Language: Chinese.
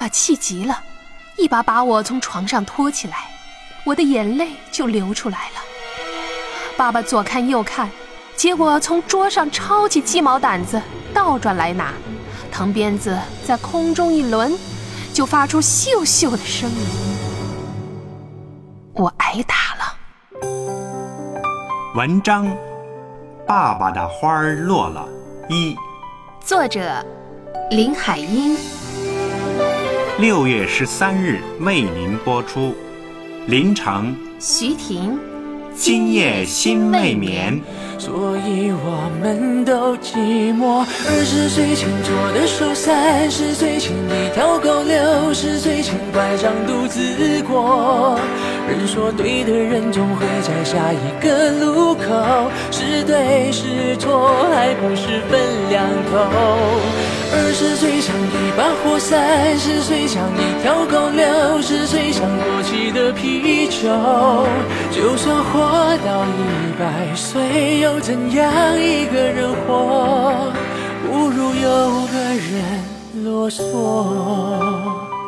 爸气急了，一把把我从床上拖起来，我的眼泪就流出来了。爸爸左看右看，结果从桌上抄起鸡毛掸子，倒转来拿，藤鞭子在空中一抡，就发出咻咻的声音。我挨打了。文章：爸爸的花儿落了。一，作者：林海音。六月十三日为您播出。林城，徐婷。今夜心未眠，所以我们都寂寞。二十岁前做的手，三十岁前一条狗，六十岁前拐杖独自过。人说对的人总会在下一个路口，是对是错还不是分两头。二十岁像一把火，三十岁像一条狗，六十岁像过期的啤酒。就算活到一百岁，又怎样？一个人活，不如有个人啰嗦。